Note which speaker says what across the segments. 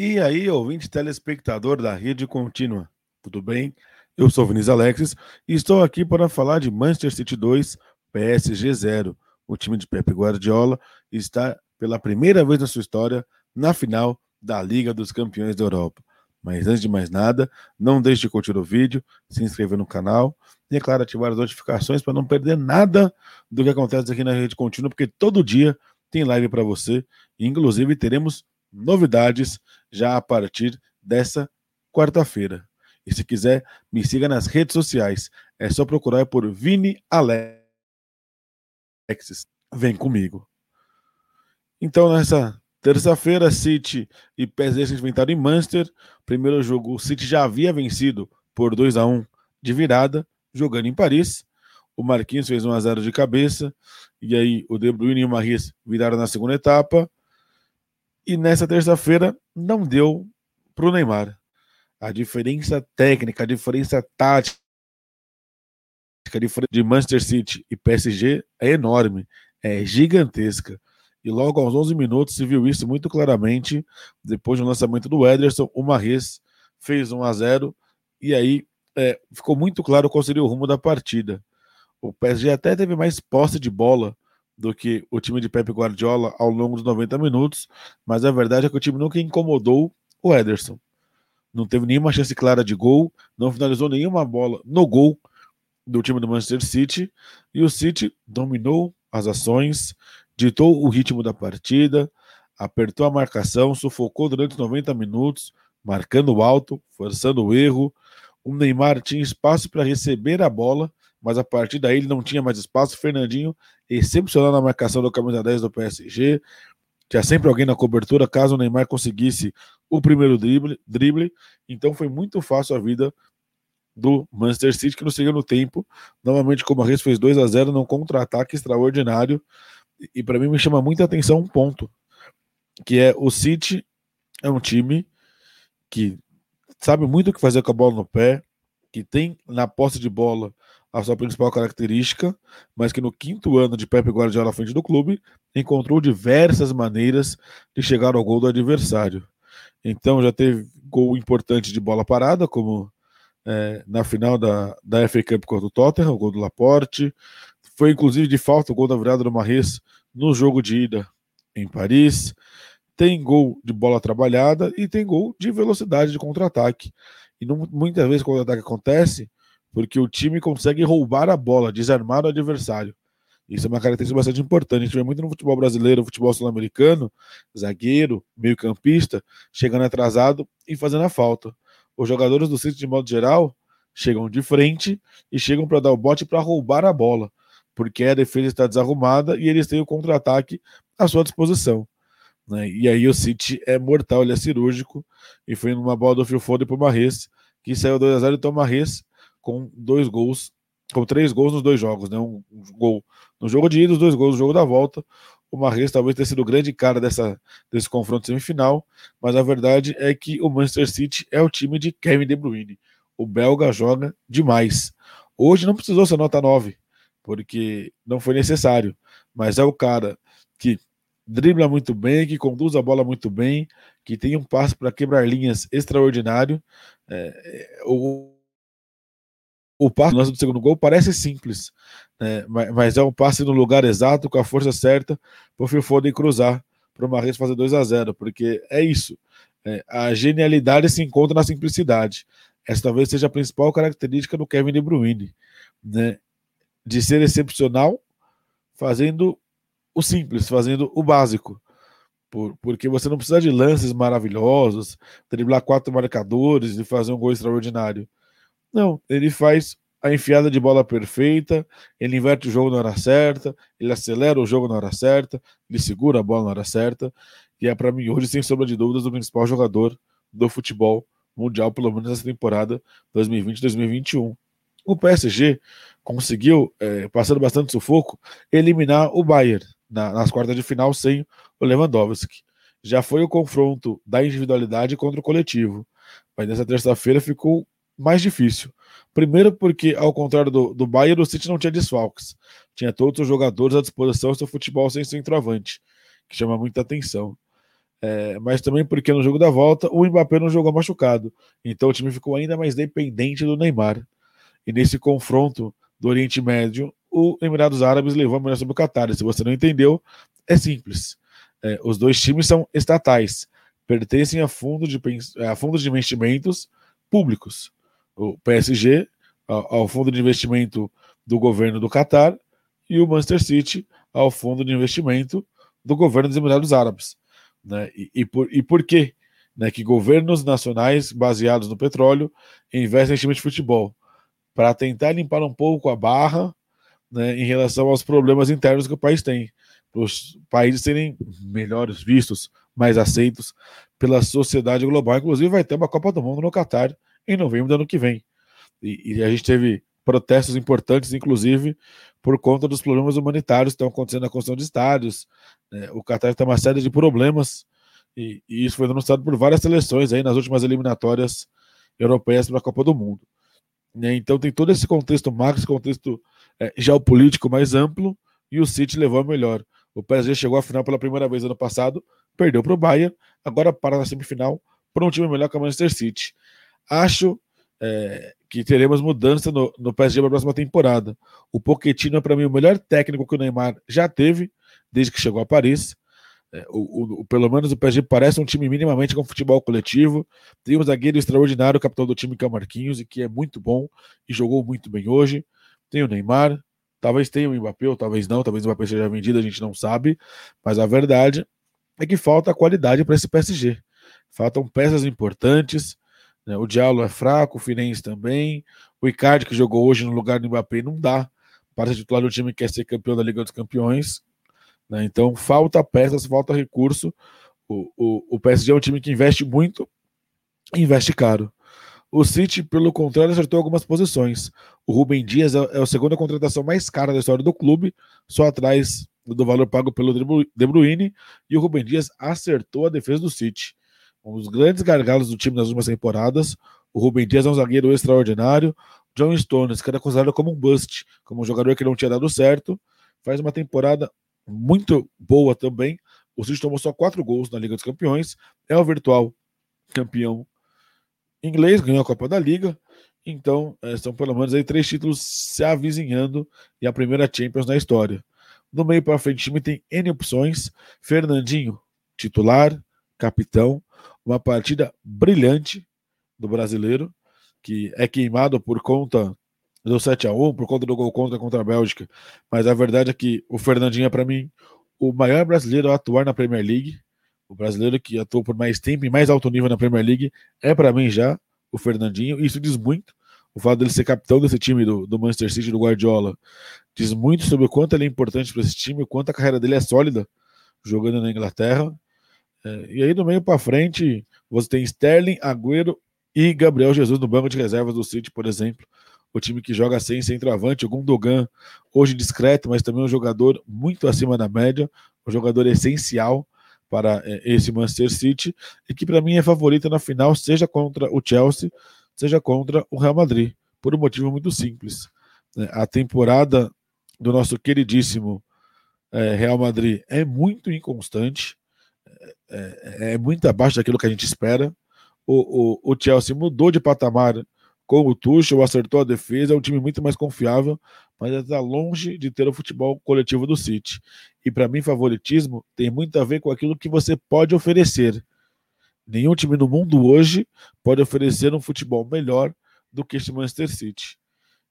Speaker 1: E aí, ouvinte telespectador da Rede Contínua, tudo bem? Eu sou Vinícius Alexis e estou aqui para falar de Manchester City 2, PSG 0. O time de Pep Guardiola está pela primeira vez na sua história na final da Liga dos Campeões da Europa. Mas antes de mais nada, não deixe de curtir o vídeo, se inscrever no canal e, é claro, ativar as notificações para não perder nada do que acontece aqui na Rede Contínua, porque todo dia tem live para você. Inclusive, teremos novidades já a partir dessa quarta-feira. E se quiser, me siga nas redes sociais. É só procurar por Vini Alexis. Vem comigo. Então, nessa terça-feira, City e PSG se enfrentaram em Manchester. Primeiro jogo, o City já havia vencido por 2 a 1 de virada, jogando em Paris. O Marquinhos fez 1 a 0 de cabeça. E aí o De Bruyne e o Maris viraram na segunda etapa. E nessa terça-feira não deu para o Neymar. A diferença técnica, a diferença tática de Manchester City e PSG é enorme, é gigantesca. E logo aos 11 minutos se viu isso muito claramente. Depois do lançamento do Ederson, o Mahrez fez 1 a 0 e aí é, ficou muito claro qual seria o rumo da partida. O PSG até teve mais posse de bola do que o time de Pep Guardiola ao longo dos 90 minutos, mas a verdade é que o time nunca incomodou o Ederson. Não teve nenhuma chance clara de gol, não finalizou nenhuma bola no gol do time do Manchester City, e o City dominou as ações, ditou o ritmo da partida, apertou a marcação, sufocou durante os 90 minutos, marcando alto, forçando o erro. O Neymar tinha espaço para receber a bola, mas a partir daí ele não tinha mais espaço. Fernandinho, excepcional na marcação do camisa 10 do PSG. Tinha sempre alguém na cobertura, caso o Neymar conseguisse o primeiro drible, drible. Então foi muito fácil a vida do Manchester City, que no segundo tempo, novamente, como a Reis fez 2 a 0 num contra-ataque extraordinário. E para mim me chama muita atenção um ponto, que é o City é um time que sabe muito o que fazer com a bola no pé, que tem na posse de bola a sua principal característica, mas que no quinto ano de Pepe Guardiola à frente do clube, encontrou diversas maneiras de chegar ao gol do adversário. Então já teve gol importante de bola parada, como é, na final da, da FA Cup contra o Tottenham, o gol do Laporte. Foi inclusive de falta o gol da virada do Marres no jogo de ida em Paris. Tem gol de bola trabalhada e tem gol de velocidade de contra-ataque. E não, muitas vezes quando o ataque acontece, porque o time consegue roubar a bola, desarmar o adversário. Isso é uma característica bastante importante. A gente vê muito no futebol brasileiro, no futebol sul-americano, zagueiro, meio-campista, chegando atrasado e fazendo a falta. Os jogadores do City, de modo geral, chegam de frente e chegam para dar o bote para roubar a bola, porque a defesa está desarrumada e eles têm o contra-ataque à sua disposição. Né? E aí o City é mortal, ele é cirúrgico, e foi numa bola do Phil Foden para o Marres, que saiu 2x0, então o Marres com dois gols, com três gols nos dois jogos, né? Um, um gol no jogo de ida, os dois gols no jogo da volta. O Marres talvez tenha sido o grande cara dessa, desse confronto semifinal, mas a verdade é que o Manchester City é o time de Kevin De Bruyne. O belga joga demais. Hoje não precisou ser nota 9, porque não foi necessário, mas é o cara que dribla muito bem, que conduz a bola muito bem, que tem um passo para quebrar linhas extraordinário. É, é o, o passe do segundo gol parece simples, né? mas, mas, é um passe no lugar exato, com a força certa, para o Phil Foden cruzar para o Marres fazer 2 a 0 porque é isso. É, a genialidade se encontra na simplicidade. Essa talvez seja a principal característica do Kevin De Bruyne, né? de ser excepcional, fazendo o simples, fazendo o básico. Por, porque você não precisa de lances maravilhosos, driblar quatro marcadores e fazer um gol extraordinário. Não, ele faz a enfiada de bola perfeita, ele inverte o jogo na hora certa, ele acelera o jogo na hora certa, ele segura a bola na hora certa, e é para mim hoje, sem sombra de dúvidas, o principal jogador do futebol mundial, pelo menos nessa temporada 2020-2021. O PSG conseguiu, é, passando bastante sufoco, eliminar o Bayern na, nas quartas de final sem o Lewandowski. Já foi o confronto da individualidade contra o coletivo, mas nessa terça-feira ficou mais difícil. Primeiro porque, ao contrário do, do Bayern, o City não tinha desfalques. Tinha todos os jogadores à disposição seu futebol sem centroavante, que chama muita atenção. é, mas também porque no jogo da volta o Mbappé não jogou machucado. Então o time ficou ainda mais dependente do Neymar. E nesse confronto do Oriente Médio, o Emirados Árabes levou a melhor sobre o Qatar. Se você não entendeu, é simples. É, os dois times são estatais, pertencem a fundos de, a fundos de investimentos públicos. O PSG ao, fundo de investimento do governo do Qatar e o Manchester City ao fundo de investimento do governo dos Emirados Árabes. Né? E, e, por, e por quê? Né, que governos nacionais baseados no petróleo investem em time de futebol para tentar limpar um pouco a barra né, em relação aos problemas internos que o país tem, para os países serem melhores vistos, mais aceitos pela sociedade global. Inclusive, vai ter uma Copa do Mundo no Catar em novembro do ano que vem. E, e a gente teve protestos importantes, inclusive por conta dos problemas humanitários que estão acontecendo na construção de estádios. Né? O Qatar tem uma série de problemas e, e, isso foi denunciado por várias seleções aí nas últimas eliminatórias europeias para a Copa do Mundo. Né? Então tem todo esse contexto macro, esse contexto é, geopolítico mais amplo e o City levou a melhor. O PSG chegou à final pela primeira vez ano passado, perdeu para o Bayern, agora para na semifinal para um time melhor que o Manchester City. Acho é, que teremos mudança no, no PSG para a próxima temporada. O Pochettino é para mim o melhor técnico que o Neymar já teve desde que chegou a Paris. É, o, o, pelo menos o PSG parece um time minimamente com futebol coletivo. Tem um zagueiro extraordinário, capitão do time que é o Marquinhos, e que é muito bom e jogou muito bem hoje. Tem o Neymar, talvez tenha o Mbappé, ou talvez não, talvez o Mbappé seja vendido, a gente não sabe. Mas a verdade é que falta qualidade para esse PSG. Faltam peças importantes. Né? O Diallo é fraco, o Firenze também. O Icardi, que jogou hoje no lugar do Mbappé, não dá para ser titular do time que quer ser campeão da Liga dos Campeões. Né? Então, falta peças, falta recurso. O, o, o PSG é um time que investe muito investe caro. O City, pelo contrário, acertou algumas posições. O Rubem Dias é, é a segunda contratação mais cara da história do clube, só atrás do valor pago pelo De Bruyne, e o Rubem Dias acertou a defesa do City um dos grandes gargalos do time nas últimas temporadas. O Rubem Dias é um zagueiro extraordinário. John Stones, que era considerado como um bust, como um jogador que não tinha dado certo, faz uma temporada muito boa também. O City tomou só quatro gols na Liga dos Campeões, é o virtual campeão inglês, ganhou a Copa da Liga. Então, é, são pelo menos aí três títulos se avizinhando e a primeira Champions na história. No meio para frente, o time tem N opções. Fernandinho, titular, capitão uma partida brilhante do brasileiro, que é queimado por conta do 7 a 1 por conta do gol contra contra a Bélgica. Mas a verdade é que o Fernandinho é, para mim, o maior brasileiro a atuar na Premier League. O brasileiro que atuou por mais tempo e mais alto nível na Premier League é, para mim, já o Fernandinho. Isso diz muito. O fato dele ser capitão desse time do, do Manchester City, do Guardiola, diz muito sobre o quanto ele é importante para esse time, o quanto a carreira dele é sólida jogando na Inglaterra. É, e aí, do meio para frente, você tem Sterling, Agüero e Gabriel Jesus no banco de reservas do City, por exemplo. O time que joga sem centroavante, o Gundogan, hoje discreto, mas também um jogador muito acima da média, um jogador essencial para é, esse Manchester City e que para mim é favorito na final, seja contra o Chelsea, seja contra o Real Madrid, por um motivo muito simples. Né? A temporada do nosso queridíssimo é, Real Madrid é muito inconstante é, é muito abaixo daquilo que a gente espera. O, o, o Chelsea mudou de patamar com o Tuchel, acertou a defesa, é um time muito mais confiável, mas está longe de ter o futebol coletivo do City. E para mim, favoritismo tem muito a ver com aquilo que você pode oferecer. Nenhum time no mundo hoje pode oferecer um futebol melhor do que este Manchester City.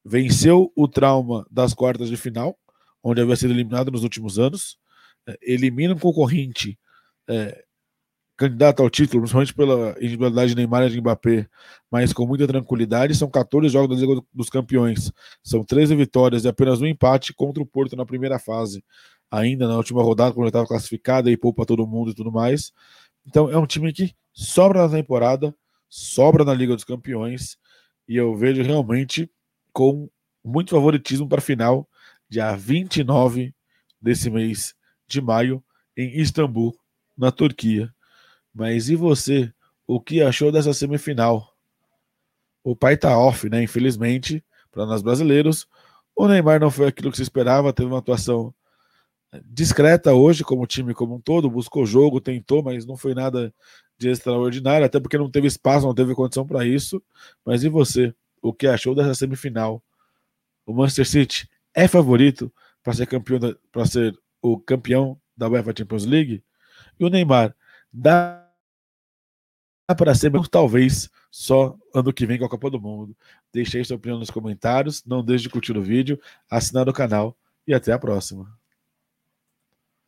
Speaker 1: Venceu o trauma das quartas de final, onde havia sido eliminado nos últimos anos, é, elimina um concorrente é, candidato ao título, principalmente pela individualidade de Neymar e de Mbappé, mas com muita tranquilidade. São 14 jogos da Liga dos Campeões, são 13 vitórias e apenas um empate contra o Porto na primeira fase, ainda na última rodada, quando ele estava classificado e poupa todo mundo e tudo mais. Então é um time que sobra na temporada, sobra na Liga dos Campeões, e eu vejo realmente com muito favoritismo para a final, dia 29 desse mês de maio, em Istambul, na Turquia. Mas e você? O que achou dessa semifinal? O pai tá off, né? Infelizmente, para nós brasileiros. O Neymar não foi aquilo que se esperava, teve uma atuação discreta hoje, como time como um todo, buscou jogo, tentou, mas não foi nada de extraordinário, até porque não teve espaço, não teve condição para isso. Mas e você? O que achou dessa semifinal? O Manchester City é favorito para ser campeão para ser o campeão da UEFA Champions League? E o Neymar dá para ser talvez só ano que vem com a Copa do Mundo. Deixe aí sua opinião nos comentários, não deixe de curtir o vídeo, assinar o canal e até a próxima.